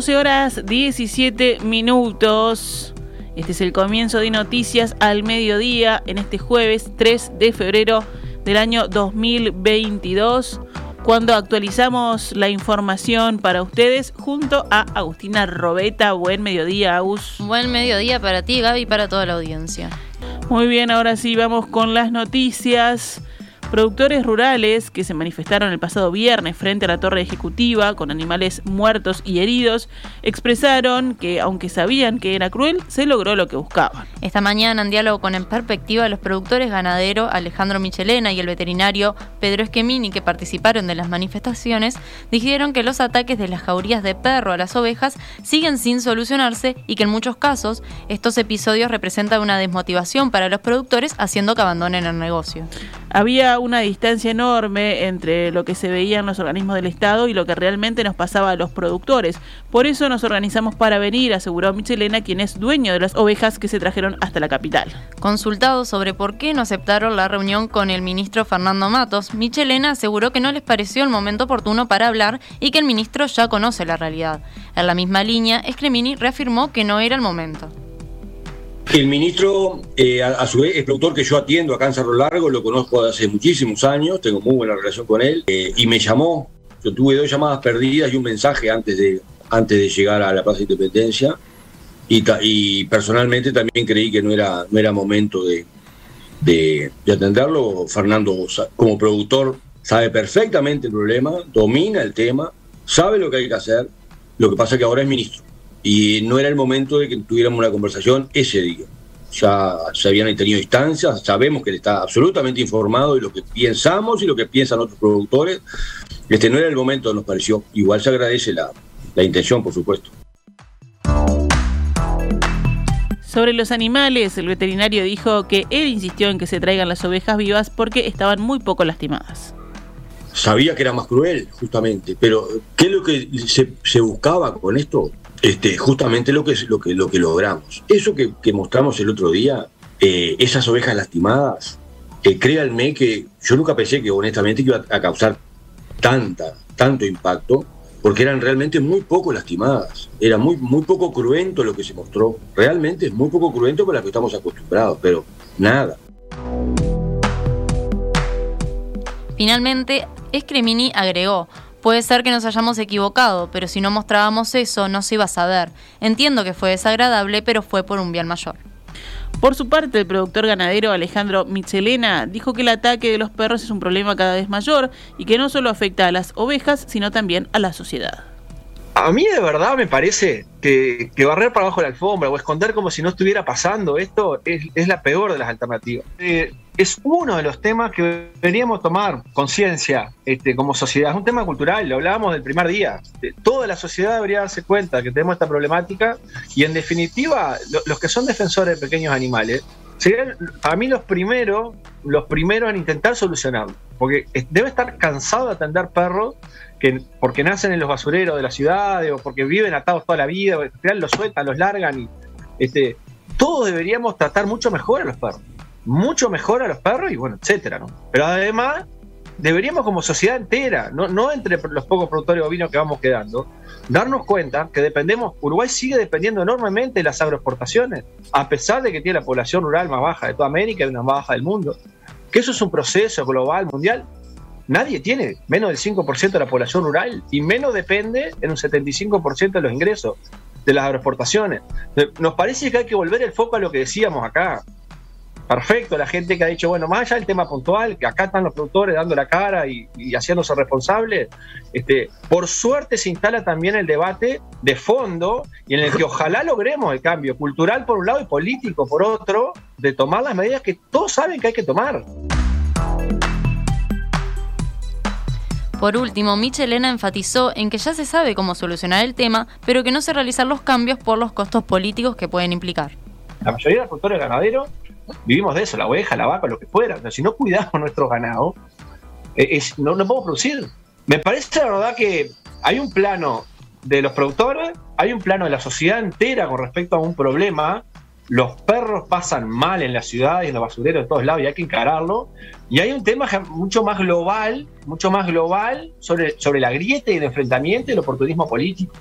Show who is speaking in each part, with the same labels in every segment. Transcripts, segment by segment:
Speaker 1: 12 horas 17 minutos. Este es el comienzo de noticias al mediodía en este jueves 3 de febrero del año 2022, cuando actualizamos la información para ustedes junto a Agustina Robeta. Buen mediodía, Agus.
Speaker 2: Buen mediodía para ti, Gaby, y para toda la audiencia.
Speaker 1: Muy bien, ahora sí vamos con las noticias. Productores rurales que se manifestaron el pasado viernes frente a la torre ejecutiva con animales muertos y heridos expresaron que, aunque sabían que era cruel, se logró lo que buscaban.
Speaker 2: Esta mañana, en diálogo con En Perspectiva, los productores ganaderos Alejandro Michelena y el veterinario Pedro Esquemini, que participaron de las manifestaciones, dijeron que los ataques de las jaurías de perro a las ovejas siguen sin solucionarse y que en muchos casos estos episodios representan una desmotivación para los productores haciendo que abandonen el negocio.
Speaker 1: Había una distancia enorme entre lo que se veía en los organismos del Estado y lo que realmente nos pasaba a los productores. Por eso nos organizamos para venir, aseguró Michelena, quien es dueño de las ovejas que se trajeron hasta la capital.
Speaker 2: Consultado sobre por qué no aceptaron la reunión con el ministro Fernando Matos, Michelena aseguró que no les pareció el momento oportuno para hablar y que el ministro ya conoce la realidad. En la misma línea, Scremini reafirmó que no era el momento.
Speaker 3: El ministro, eh, a, su vez, es productor que yo atiendo acá en Largo, lo conozco hace muchísimos años, tengo muy buena relación con él, eh, y me llamó. Yo tuve dos llamadas perdidas y un mensaje antes de, antes de llegar a la Plaza de Independencia, y, personalmente también creí que no era, no era momento de, de, de atenderlo. Fernando, como productor, sabe perfectamente el problema, domina el tema, sabe lo que hay que hacer, lo que pasa es que ahora es ministro y no era el momento de que tuviéramos una conversación ese día. Ya se habían tenido instancias, sabemos que él está absolutamente informado de lo que pensamos y lo que piensan otros productores. Este no era el momento, nos pareció. Igual se agradece la, la intención, por supuesto.
Speaker 1: Sobre los animales, el veterinario dijo que él insistió en que se traigan las ovejas vivas porque estaban muy poco lastimadas.
Speaker 3: Sabía que era más cruel, justamente, pero ¿qué es lo que se, se buscaba con esto? Este, justamente lo que, lo, que, lo que logramos. Eso que, mostramos el otro día, eh, esas ovejas lastimadas, eh, créanme que yo nunca pensé que honestamente iba a causar tanta, tanto impacto, porque eran realmente muy poco lastimadas. Era muy, muy poco cruento lo que se mostró. Realmente es muy poco cruento para lo que estamos acostumbrados, pero nada.
Speaker 2: Finalmente, Escremini agregó, Puede ser que nos hayamos equivocado, pero si no mostrábamos eso no se iba a saber. Entiendo que fue desagradable, pero fue por un bien mayor.
Speaker 1: Por su parte, el productor ganadero Alejandro Michelena dijo que el ataque de los perros es un problema cada vez mayor y que no solo afecta a las ovejas, sino también a la sociedad.
Speaker 4: A mí de verdad me parece que, barrer para abajo la alfombra o esconder como si no estuviera pasando esto es, la peor de las alternativas. Eh, es uno de los temas que deberíamos tomar conciencia este, como sociedad. Es un tema cultural, lo hablábamos del primer día. Toda la sociedad debería darse cuenta que tenemos esta problemática y en definitiva los que son defensores de pequeños animales serían a mí los primeros, los primeros en intentar solucionarlo. Porque debe estar cansado de atender perros que porque nacen en los basureros de la ciudad o porque viven atados toda la vida, al final los sueltan, los largan y este, todos deberíamos tratar mucho mejor a los perros mucho mejor a los perros y bueno, etcétera, ¿no? Pero además, deberíamos como sociedad entera, no, no entre los pocos productores bovinos que vamos quedando, darnos cuenta que dependemos, Uruguay sigue dependiendo enormemente de las agroexportaciones, a pesar de que tiene la población rural más baja de toda América y una más baja del mundo, que eso es un proceso global, mundial. Nadie tiene menos del 5% de la población rural y menos depende en un 75% de los ingresos de las agroexportaciones. Nos parece que hay que volver el foco a lo que decíamos acá perfecto, la gente que ha dicho, bueno, más allá del tema puntual, que acá están los productores dando la cara y, haciéndose responsables, este, por suerte se instala también el debate de fondo y en el que ojalá logremos el cambio cultural por un lado y político por otro, de tomar las medidas que todos saben que hay que tomar.
Speaker 2: Por último, Michelena enfatizó en que ya se sabe cómo solucionar el tema, pero que no se realizan los cambios por los costos políticos que pueden implicar.
Speaker 4: La mayoría de los productores ganaderos vivimos de eso, la oveja, la vaca, lo que fuera. si no cuidamos nuestro ganado, eh, no, no podemos producir. Me parece la verdad que hay un plano de los productores, hay un plano de la sociedad entera con respecto a un problema. Los perros pasan mal en las ciudades, en los basureros, de todos lados, y hay que encararlo. Y hay un tema mucho más global, mucho más global sobre, sobre la grieta y el enfrentamiento y el oportunismo político.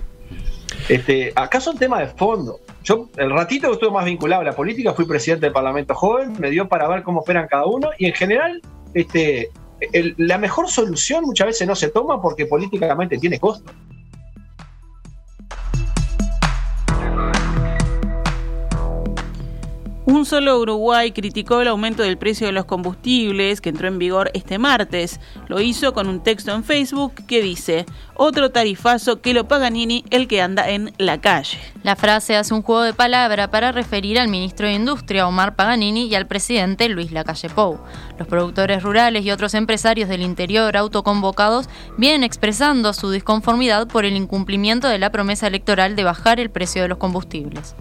Speaker 4: Este, acá son temas de fondo. Yo, el ratito que estuve más vinculado a la política, fui presidente del Parlamento Joven, me dio para ver cómo operan cada uno, y en general, este, la mejor solución muchas veces no se toma porque políticamente tiene costo.
Speaker 1: Un solo Uruguay criticó el aumento del precio de los combustibles que entró en vigor este martes. Lo hizo con un texto en Facebook que dice, otro tarifazo que lo paga Nini, el que anda en la calle.
Speaker 2: La frase hace un juego de palabra para referir al ministro de Industria, Omar Paganini, y al presidente Luis Lacalle Pou. Los productores rurales y otros empresarios del interior autoconvocados vienen expresando su disconformidad por el incumplimiento de la promesa electoral de bajar el precio de los combustibles.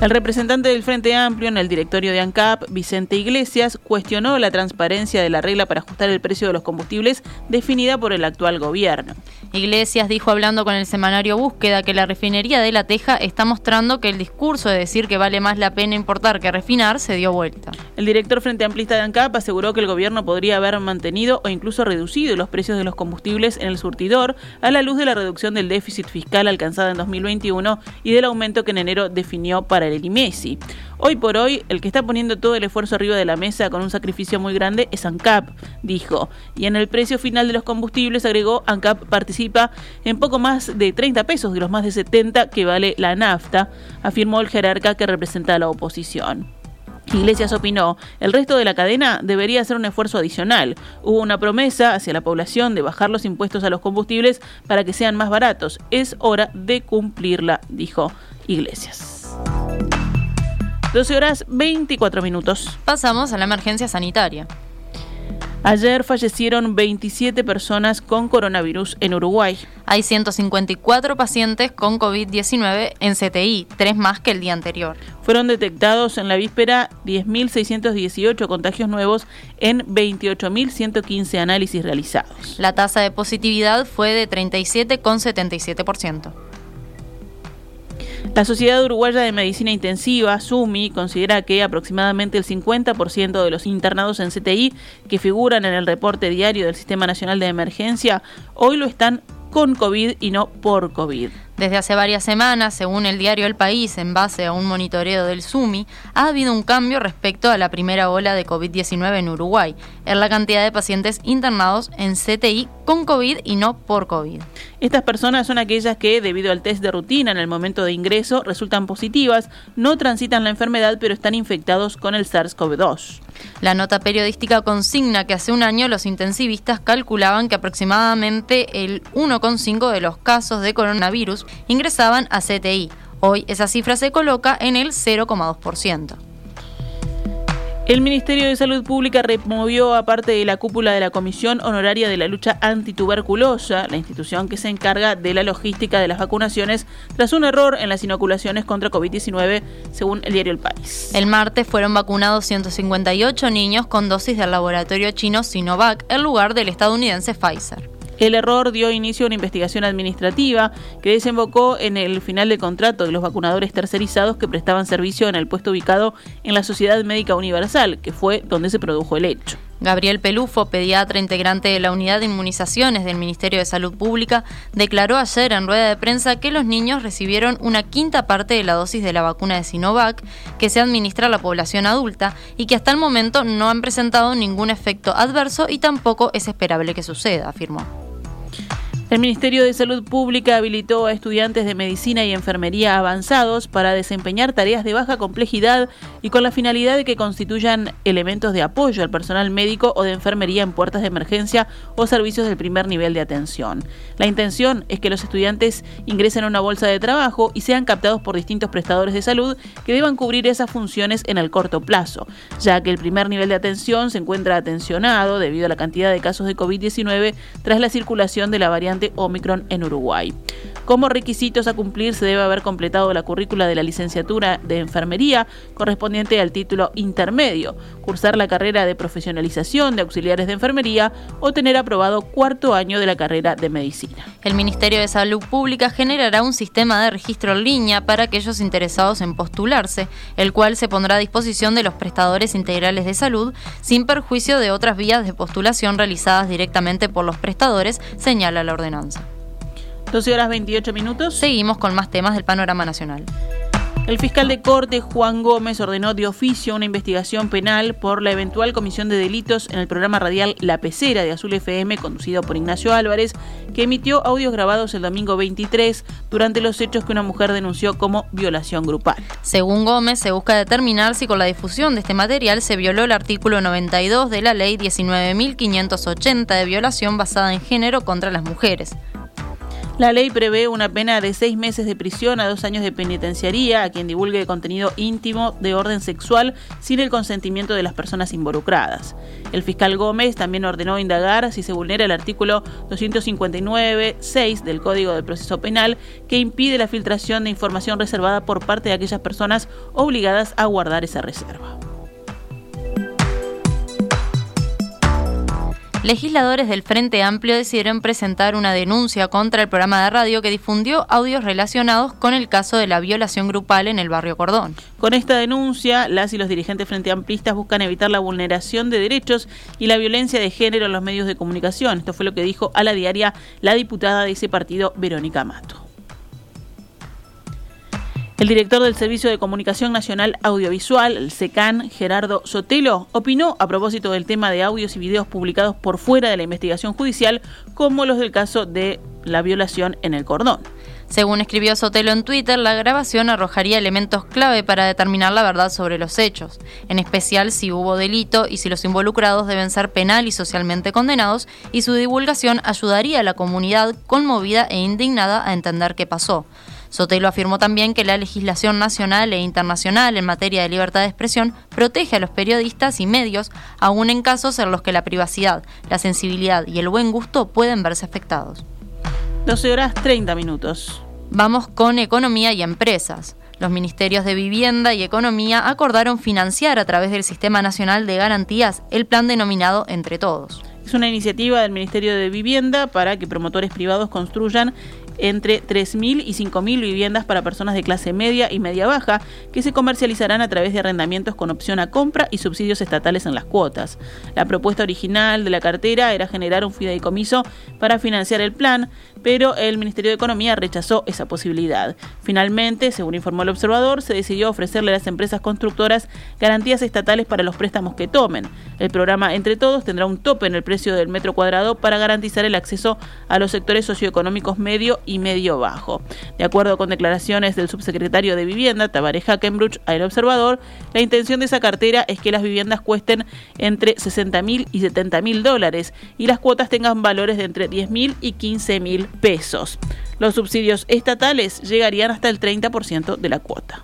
Speaker 1: El representante del Frente Amplio en el directorio de ANCAP, Vicente Iglesias, cuestionó la transparencia de la regla para ajustar el precio de los combustibles definida por el actual gobierno.
Speaker 2: Iglesias dijo hablando con el semanario Búsqueda que la refinería de La Teja está mostrando que el discurso de decir que vale más la pena importar que refinar se dio vuelta.
Speaker 1: El director Frente Amplista de ANCAP aseguró que el gobierno podría haber mantenido o incluso reducido los precios de los combustibles en el surtidor a la luz de la reducción del déficit fiscal alcanzada en 2021 y del aumento que en enero definió para el Messi. Hoy por hoy, el que está poniendo todo el esfuerzo arriba de la mesa con un sacrificio muy grande es ANCAP, dijo. Y en el precio final de los combustibles, agregó, ANCAP participa en poco más de 30 pesos de los más de 70 que vale la nafta, afirmó el jerarca que representa a la oposición. Iglesias opinó, el resto de la cadena debería hacer un esfuerzo adicional. Hubo una promesa hacia la población de bajar los impuestos a los combustibles para que sean más baratos. Es hora de cumplirla, dijo Iglesias. 12 horas 24 minutos.
Speaker 2: Pasamos a la emergencia sanitaria.
Speaker 1: Ayer fallecieron 27 personas con coronavirus en Uruguay.
Speaker 2: Hay 154 pacientes con COVID-19 en CTI, tres más que el día anterior.
Speaker 1: Fueron detectados en la víspera 10.618 contagios nuevos en 28.115 análisis realizados.
Speaker 2: La tasa de positividad fue de 37,77%.
Speaker 1: La Sociedad Uruguaya de Medicina Intensiva, SUMI, considera que aproximadamente el 50% de los internados en CTI que figuran en el reporte diario del Sistema Nacional de Emergencia hoy lo están con COVID y no por COVID.
Speaker 2: Desde hace varias semanas, según el diario El País, en base a un monitoreo del SUMI, ha habido un cambio respecto a la primera ola de COVID-19 en Uruguay, en la cantidad de pacientes internados en CTI con COVID y no por COVID.
Speaker 1: Estas personas son aquellas que, debido al test de rutina en el momento de ingreso, resultan positivas, no transitan la enfermedad, pero están infectados con el SARS-CoV-2.
Speaker 2: La nota periodística consigna que hace un año los intensivistas calculaban que aproximadamente el 1,5 de los casos de coronavirus ingresaban a CTI. Hoy esa cifra se coloca en el 0,2%.
Speaker 1: El Ministerio de Salud Pública removió a parte de la cúpula de la Comisión Honoraria de la Lucha Antituberculosa, la institución que se encarga de la logística de las vacunaciones, tras un error en las inoculaciones contra COVID-19, según el diario El País.
Speaker 2: El martes fueron vacunados 158 niños con dosis del laboratorio chino Sinovac en lugar del estadounidense Pfizer.
Speaker 1: El error dio inicio a una investigación administrativa que desembocó en el final de contrato de los vacunadores tercerizados que prestaban servicio en el puesto ubicado en la Sociedad Médica Universal, que fue donde se produjo el hecho.
Speaker 2: Gabriel Pelufo, pediatra integrante de la unidad de inmunizaciones del Ministerio de Salud Pública, declaró ayer en rueda de prensa que los niños recibieron una quinta parte de la dosis de la vacuna de Sinovac que se administra a la población adulta y que hasta el momento no han presentado ningún efecto adverso y tampoco es esperable que suceda, afirmó.
Speaker 1: El Ministerio de Salud Pública habilitó a estudiantes de medicina y enfermería avanzados para desempeñar tareas de baja complejidad y con la finalidad de que constituyan elementos de apoyo al personal médico o de enfermería en puertas de emergencia o servicios del primer nivel de atención. La intención es que los estudiantes ingresen a una bolsa de trabajo y sean captados por distintos prestadores de salud que deban cubrir esas funciones en el corto plazo, ya que el primer nivel de atención se encuentra atencionado debido a la cantidad de casos de COVID-19 tras la circulación de la variante Omicron en Uruguay. Como requisitos a cumplir se debe haber completado la currícula de la licenciatura de enfermería correspondiente al título intermedio, cursar la carrera de profesionalización de auxiliares de enfermería o tener aprobado cuarto año de la carrera de medicina.
Speaker 2: El Ministerio de Salud Pública generará un sistema de registro en línea para aquellos interesados en postularse, el cual se pondrá a disposición de los prestadores integrales de salud sin perjuicio de otras vías de postulación realizadas directamente por los prestadores, señala la ordenanza.
Speaker 1: 12 horas 28 minutos.
Speaker 2: Seguimos con más temas del panorama nacional.
Speaker 1: El fiscal de corte Juan Gómez ordenó de oficio una investigación penal por la eventual comisión de delitos en el programa radial La Pecera de Azul FM, conducido por Ignacio Álvarez, que emitió audios grabados el domingo 23 durante los hechos que una mujer denunció como violación grupal.
Speaker 2: Según Gómez, se busca determinar si con la difusión de este material se violó el artículo 92 de la ley 19.580 de violación basada en género contra las mujeres.
Speaker 1: La ley prevé una pena de seis meses de prisión a dos años de penitenciaría a quien divulgue contenido íntimo de orden sexual sin el consentimiento de las personas involucradas. El fiscal Gómez también ordenó indagar si se vulnera el artículo 259.6 del Código de Proceso Penal que impide la filtración de información reservada por parte de aquellas personas obligadas a guardar esa reserva.
Speaker 2: Legisladores del Frente Amplio decidieron presentar una denuncia contra el programa de radio que difundió audios relacionados con el caso de la violación grupal en el barrio Cordón.
Speaker 1: Con esta denuncia, las y los dirigentes Frente Amplistas buscan evitar la vulneración de derechos y la violencia de género en los medios de comunicación. Esto fue lo que dijo a la diaria la diputada de ese partido, Verónica Mato. El director del Servicio de Comunicación Nacional Audiovisual, el SECAN, Gerardo Sotelo, opinó a propósito del tema de audios y videos publicados por fuera de la investigación judicial, como los del caso de la violación en el cordón.
Speaker 2: Según escribió Sotelo en Twitter, la grabación arrojaría elementos clave para determinar la verdad sobre los hechos, en especial si hubo delito y si los involucrados deben ser penal y socialmente condenados, y su divulgación ayudaría a la comunidad conmovida e indignada a entender qué pasó. Sotelo afirmó también que la legislación nacional e internacional en materia de libertad de expresión protege a los periodistas y medios, aun en casos en los que la privacidad, la sensibilidad y el buen gusto pueden verse afectados.
Speaker 1: 12 horas 30 minutos.
Speaker 2: Vamos con economía y empresas. Los ministerios de Vivienda y Economía acordaron financiar a través del Sistema Nacional de Garantías el plan denominado Entre Todos.
Speaker 1: Es una iniciativa del Ministerio de Vivienda para que promotores privados construyan entre 3.000 y 5.000 viviendas para personas de clase media y media baja que se comercializarán a través de arrendamientos con opción a compra y subsidios estatales en las cuotas. La propuesta original de la cartera era generar un fideicomiso para financiar el plan, pero el Ministerio de Economía rechazó esa posibilidad. Finalmente, según informó el observador, se decidió ofrecerle a las empresas constructoras garantías estatales para los préstamos que tomen. El programa Entre Todos tendrá un tope en el precio del metro cuadrado para garantizar el acceso a los sectores socioeconómicos medio y medio bajo. De acuerdo con declaraciones del subsecretario de Vivienda, Tabaré Hackenbruch, al observador, la intención de esa cartera es que las viviendas cuesten entre 60 mil y 70 mil dólares y las cuotas tengan valores de entre 10 mil y 15 mil pesos. Los subsidios estatales llegarían hasta el 30% de la cuota.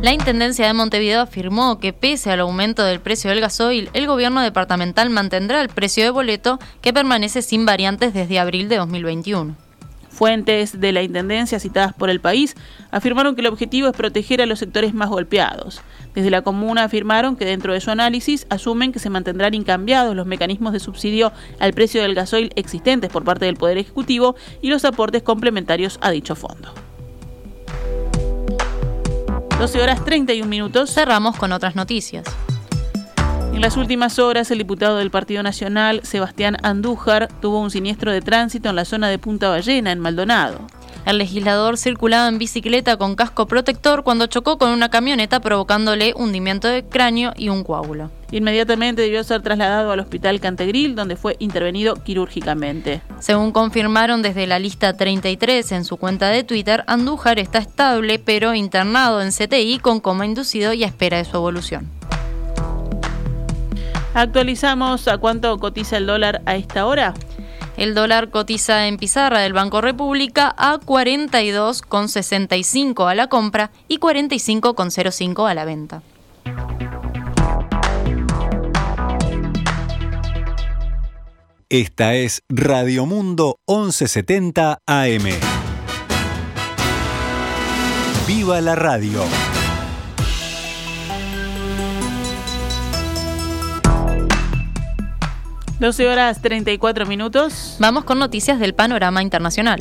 Speaker 2: La Intendencia de Montevideo afirmó que pese al aumento del precio del gasoil, el gobierno departamental mantendrá el precio de boleto que permanece sin variantes desde abril de 2021.
Speaker 1: Fuentes de la Intendencia citadas por el país afirmaron que el objetivo es proteger a los sectores más golpeados. Desde la comuna afirmaron que dentro de su análisis asumen que se mantendrán incambiados los mecanismos de subsidio al precio del gasoil existentes por parte del Poder Ejecutivo y los aportes complementarios a dicho fondo. 12 horas 31 minutos.
Speaker 2: Cerramos con otras noticias.
Speaker 1: En las últimas horas, el diputado del Partido Nacional, Sebastián Andújar, tuvo un siniestro de tránsito en la zona de Punta Ballena, en Maldonado.
Speaker 2: El legislador circulaba en bicicleta con casco protector cuando chocó con una camioneta provocándole hundimiento de cráneo y un coágulo.
Speaker 1: Inmediatamente debió ser trasladado al hospital Cantegril, donde fue intervenido quirúrgicamente.
Speaker 2: Según confirmaron desde la lista 33 en su cuenta de Twitter, Andújar está estable pero internado en CTI con coma inducido y a espera de su evolución.
Speaker 1: Actualizamos a cuánto cotiza el dólar a esta hora.
Speaker 2: El dólar cotiza en pizarra del Banco República a 42,65 a la compra y 45,05 a la venta.
Speaker 5: Esta es Radio Mundo 1170 AM. ¡Viva la radio!
Speaker 1: 12 horas 34 minutos.
Speaker 2: Vamos con noticias del panorama internacional.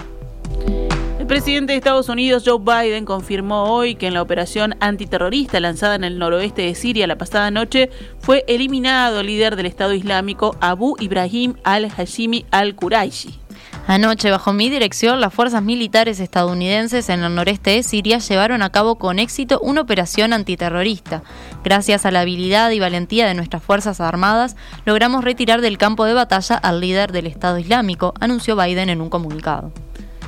Speaker 1: El presidente de Estados Unidos, Joe Biden, confirmó hoy que en la operación antiterrorista lanzada en el noroeste de Siria la pasada noche fue eliminado el líder del Estado Islámico Abu Ibrahim al-Hashimi al-Quraishi.
Speaker 2: Anoche, bajo mi dirección, las fuerzas militares estadounidenses en el noreste de Siria llevaron a cabo con éxito una operación antiterrorista. Gracias a la habilidad y valentía de nuestras Fuerzas Armadas, logramos retirar del campo de batalla al líder del Estado Islámico, anunció Biden en un comunicado.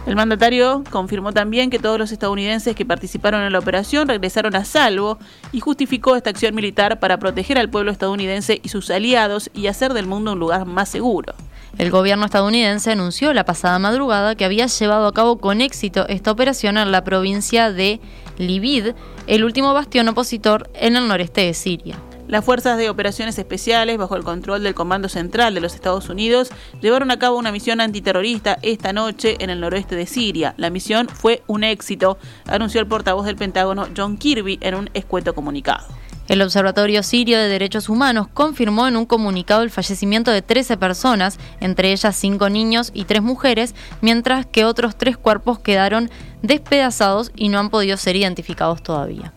Speaker 1: El mandatario confirmó también que todos los estadounidenses que participaron en la operación regresaron a salvo y justificó esta acción militar para proteger al pueblo estadounidense y sus aliados y hacer del mundo un lugar más seguro.
Speaker 2: El gobierno estadounidense anunció la pasada madrugada que había llevado a cabo con éxito esta operación en la provincia de Libid, el último bastión opositor en el noreste de Siria.
Speaker 1: Las fuerzas de operaciones especiales, bajo el control del Comando Central de los Estados Unidos, llevaron a cabo una misión antiterrorista esta noche en el noroeste de Siria. La misión fue un éxito, anunció el portavoz del Pentágono John Kirby en un escueto comunicado.
Speaker 2: El Observatorio Sirio de Derechos Humanos confirmó en un comunicado el fallecimiento de 13 personas, entre ellas 5 niños y 3 mujeres, mientras que otros 3 cuerpos quedaron despedazados y no han podido ser identificados todavía.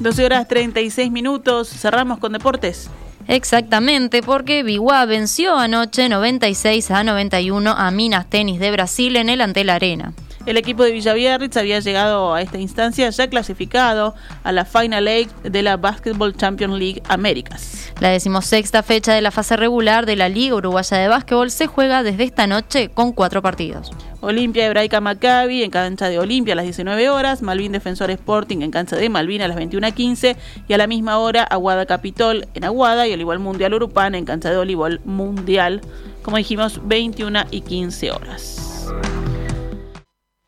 Speaker 1: 12 horas 36 minutos, cerramos con deportes.
Speaker 2: Exactamente, porque Biguá venció anoche 96 a 91 a Minas Tenis de Brasil en el Antel Arena.
Speaker 1: El equipo de Villaviarritz había llegado a esta instancia ya clasificado a la Final Eight de la Basketball Champions League Américas.
Speaker 2: La decimosexta fecha de la fase regular de la Liga Uruguaya de Básquetbol se juega desde esta noche con cuatro partidos.
Speaker 1: Olimpia Hebraica Maccabi en cancha de Olimpia a las 19 horas, Malvin Defensor Sporting en cancha de Malvin a las 21.15 y a la misma hora Aguada Capitol en Aguada y Olivol Mundial Urupán en cancha de Olivol Mundial, como dijimos, 21 y 15 horas.